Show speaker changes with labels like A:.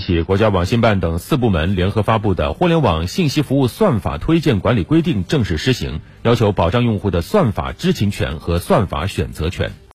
A: 起，国家网信办等四部门联合发布的《互联网信息服务算法推荐管理规定》正式施行，要求保障用户的算法知情权和算法选择权。